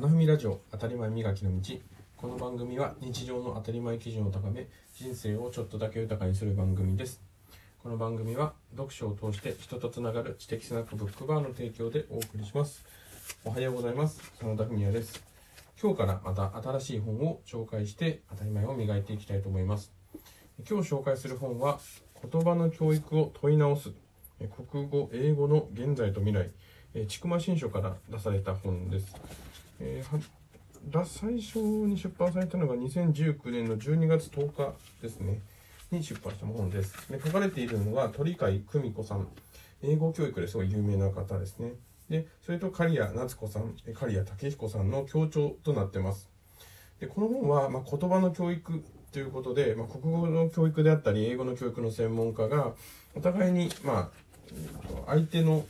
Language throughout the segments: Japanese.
花文ラジオ当たり前磨きの道。この番組は日常の当たり前基準を高め人生をちょっとだけ豊かにする番組です。この番組は読書を通して人とつながる知的スナックブックバーの提供でお送りします。おはようございます。真田文也です。今日からまた新しい本を紹介して当たり前を磨いていきたいと思います。今日紹介する本は言葉の教育を問い直す国語英語の現在と未来千曲新書から出された本です、えーだ最初に出版されたのが2019年の12月10日ですね。に出版した本です。で書かれているのが鳥飼久美子さん。英語教育ですごい有名な方ですね。でそれと刈谷夏子さん。刈谷武彦さんの協調となってます。でこの本は、まあ、言葉の教育ということで、まあ、国語の教育であったり英語の教育の専門家がお互いに、まあ、相手の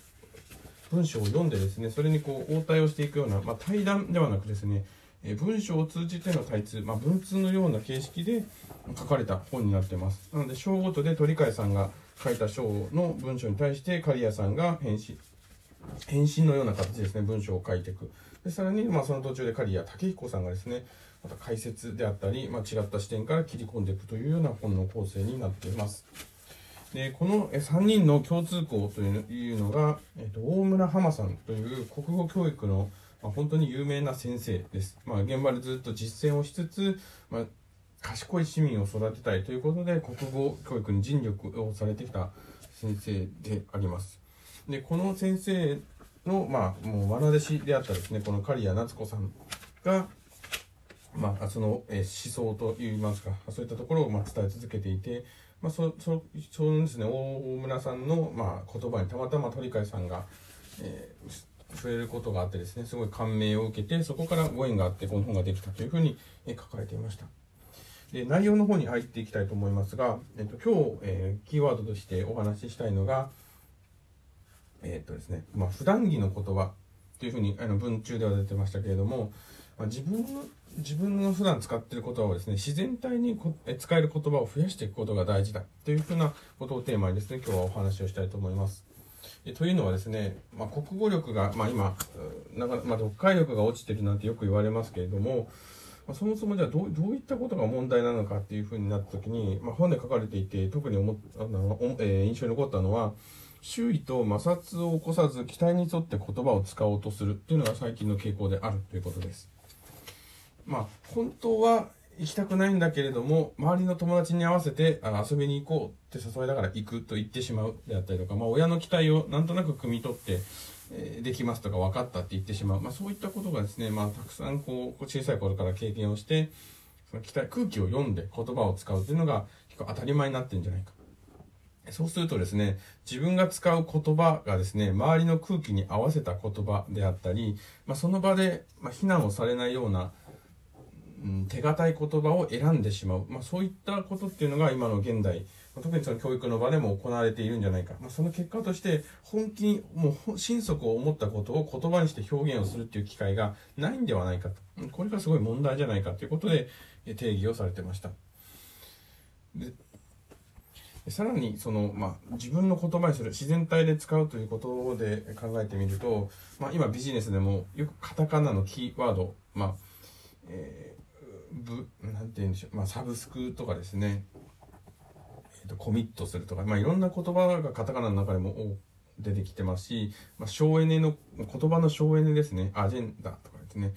文章を読んでですねそれにこう応対をしていくような、まあ、対談ではなくですねえ文章を通じての対通、まあ、文通のような形式で書かれた本になってます。なので、章ごとで鳥飼さんが書いた章の文章に対して、刈谷さんが返信、返信のような形ですね、文章を書いていく。で、さらに、まあ、その途中で刈谷武彦さんがですね、また解説であったり、まあ、違った視点から切り込んでいくというような本の構成になっています。で、この3人の共通項というのが、えっと、大村浜さんという国語教育のまあ、本当に有名な先生です。まあ、現場でずっと実践をしつつ、まあ、賢い市民を育てたいということで、国語教育に尽力をされてきた先生であります。で、この先生の、まあ、もう愛弟子であったですね、この刈谷夏子さんが、まあ、その、思想といいますか、そういったところを、ま、伝え続けていて、まあ、そ、そ、そのですね、大村さんの、まあ、言葉にたまたま鳥飼さんが、えー触れることがあってですね、すごい感銘を受けて、そこからご縁があってこの本ができたというふうに書かれていました。で、内容の方に入っていきたいと思いますが、えっと、今日、えー、キーワードとしてお話ししたいのが、えー、っとですね、まあ、普段着の言葉というふうに、あの、文中では出てましたけれども、まあ、自分の、自分の普段使っている言葉をですね、自然体にこえ使える言葉を増やしていくことが大事だというふうなことをテーマにですね、今日はお話をしたいと思います。えというのはですね、まあ、国語力が、まあ、今なか、まあ、読解力が落ちてるなんてよく言われますけれども、まあ、そもそもじゃあどうどういったことが問題なのかっていうふうになった時に、まあ、本で書かれていて特に思あの、えー、印象に残ったのは周囲と摩擦を起こさず期待に沿って言葉を使おうとするっていうのが最近の傾向であるということです。まあ、本当は行きたくないんだけれども、周りの友達に合わせてあの遊びに行こうって誘いながら行くと言ってしまうであったりとか、まあ、親の期待をなんとなく汲み取って、えー、できますとか分かったって言ってしまう。まあ、そういったことがですね、まあ、たくさんこう、小さい頃から経験をして、その期待、空気を読んで言葉を使うっていうのが結構当たり前になってるんじゃないか。そうするとですね、自分が使う言葉がですね、周りの空気に合わせた言葉であったり、まあ、その場で、まあ、非難をされないようなうん、手堅い言葉を選んでしまう、まあ、そういったことっていうのが今の現代、まあ、特にその教育の場でも行われているんじゃないか、まあ、その結果として本気にもう心底を思ったことを言葉にして表現をするっていう機会がないんではないかと。これがすごい問題じゃないかということで定義をされてました。でさらにその、まあ、自分の言葉にする自然体で使うということで考えてみると、まあ、今ビジネスでもよくカタカナのキーワード、まあえぶ、なんて言うんでしょう、まあ、サブスクとかですね、えーと、コミットするとか、まあ、いろんな言葉がカタカナの中でも出てきてますし、まあ、省エネの、言葉の省エネですね、アジェンダとかですね、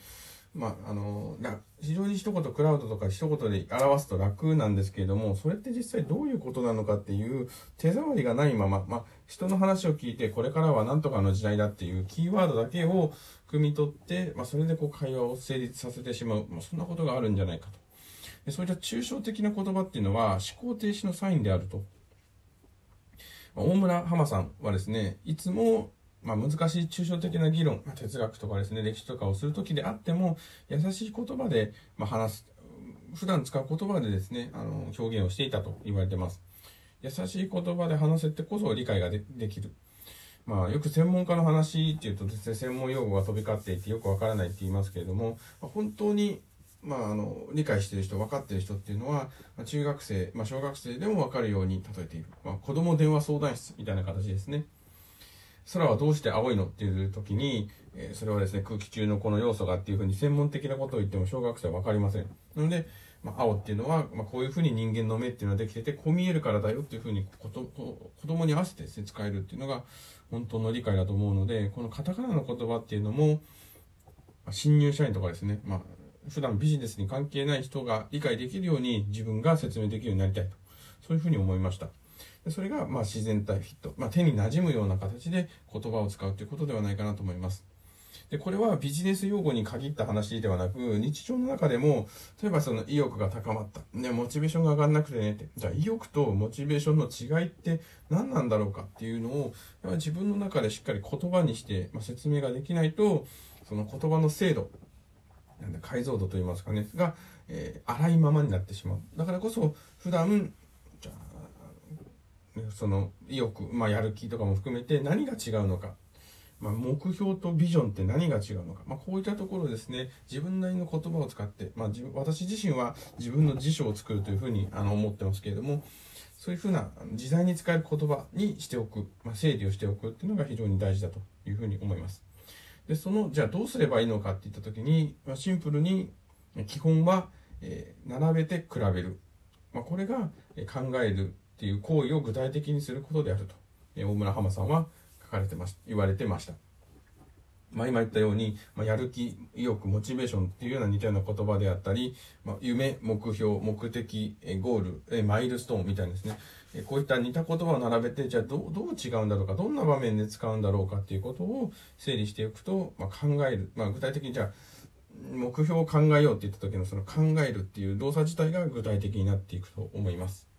まあ、あの、非常に一言クラウドとか一言で表すと楽なんですけれども、それって実際どういうことなのかっていう手触りがないまま、まあ、人の話を聞いて、これからは何とかの時代だっていうキーワードだけを汲み取って、まあ、それでこう会話を成立させてしまう、まあ、そんなことがあるんじゃないかと。でそういった抽象的な言葉っていうのは思考停止のサインであると。大村浜さんはですね、いつもまあ、難しい抽象的な議論、まあ、哲学とかですね、歴史とかをするときであっても、優しい言葉で、まあ、話す、普段使う言葉でですね、あの、表現をしていたと言われてます。優しい言葉で話せてこそ理解ができる。まあ、よく専門家の話っていうとですね、専門用語が飛び交っていてよくわからないって言いますけれども、ま、本当に、まあ、あの、理解してる人、分かってる人っていうのは、まあ、中学生、まあ、小学生でもわかるように例えている。まあ、子供電話相談室みたいな形ですね。空はどうして青いの？っていう時に、えー、それはですね、空気中のこの要素がっていうふうに専門的なことを言っても小学生はわかりません。なので、まあ、青っていうのは、まあ、こういうふうに人間の目っていうのはできてて、こう見えるからだよっていうふうに子供に合わせてですね、使えるっていうのが本当の理解だと思うので、このカタカナの言葉っていうのも、まあ、新入社員とかですね、まあ、普段ビジネスに関係ない人が理解できるように自分が説明できるようになりたいと。そういうふうに思いました。それが、まあ、自然体フィット、まあ、手に馴染むような形で言葉を使うということではないかなと思います。で、これはビジネス用語に限った話ではなく、日常の中でも、例えばその意欲が高まった。ね、モチベーションが上がんなくてねって。じゃあ意欲とモチベーションの違いって何なんだろうかっていうのを、自分の中でしっかり言葉にして、まあ、説明ができないと、その言葉の精度、解像度といいますかね、が、えー、荒いままになってしまう。だからこそ、普段、じゃあ、その意欲、まあ、やる気とかも含めて何が違うのか。まあ、目標とビジョンって何が違うのか。まあ、こういったところですね、自分なりの言葉を使って、まあ、私自身は自分の辞書を作るというふうにあの思ってますけれども、そういうふうな自在に使える言葉にしておく、まあ、整理をしておくっていうのが非常に大事だというふうに思います。で、その、じゃあどうすればいいのかっていったときに、まあ、シンプルに、基本は、えー、並べて比べる。まあ、これが、考えるっていう行為を具体的にすることであると、えー、大村浜さんは書かれてまし、言われてました。まあ、今言ったように、まあ、やる気、意欲、モチベーションっていうような似たような言葉であったり、まあ、夢、目標、目的、えゴール、えマイルストーンみたいですね。えこういった似た言葉を並べて、じゃあどどう違うんだろうか、どんな場面で使うんだろうかっていうことを整理していくと、まあ、考える。まあ、具体的にじゃあ、目標を考えようって言った時のその考えるっていう動作自体が具体的になっていくと思います。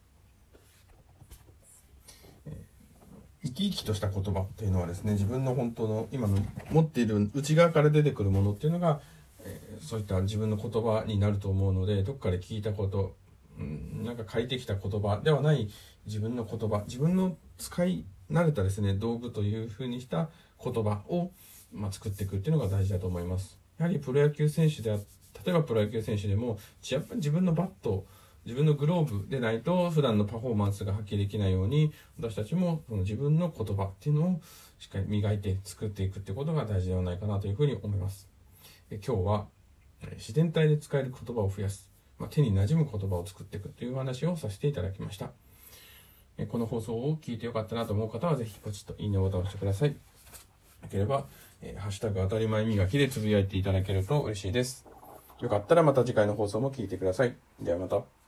生き生きとした言葉っていうのはですね自分の本当の今の持っている内側から出てくるものっていうのが、えー、そういった自分の言葉になると思うのでどっかで聞いたこと、うん、なんか書いてきた言葉ではない自分の言葉自分の使い慣れたですね道具というふうにした言葉を、まあ、作っていくっていうのが大事だと思います。やはりプロ野球選手であ例えばプロ野球選手でもやっぱり自分のバットを自分のグローブでないと普段のパフォーマンスが発揮できないように私たちもその自分の言葉っていうのをしっかり磨いて作っていくってことが大事ではないかなというふうに思います。え今日は自然体で使える言葉を増やす、まあ、手に馴染む言葉を作っていくという話をさせていただきました。この放送を聞いてよかったなと思う方はぜひポチッといいねボタンを押してください。よければ、えハッシュタグ当たり前磨きでつぶやいていただけると嬉しいです。よかったらまた次回の放送も聞いてください。ではまた。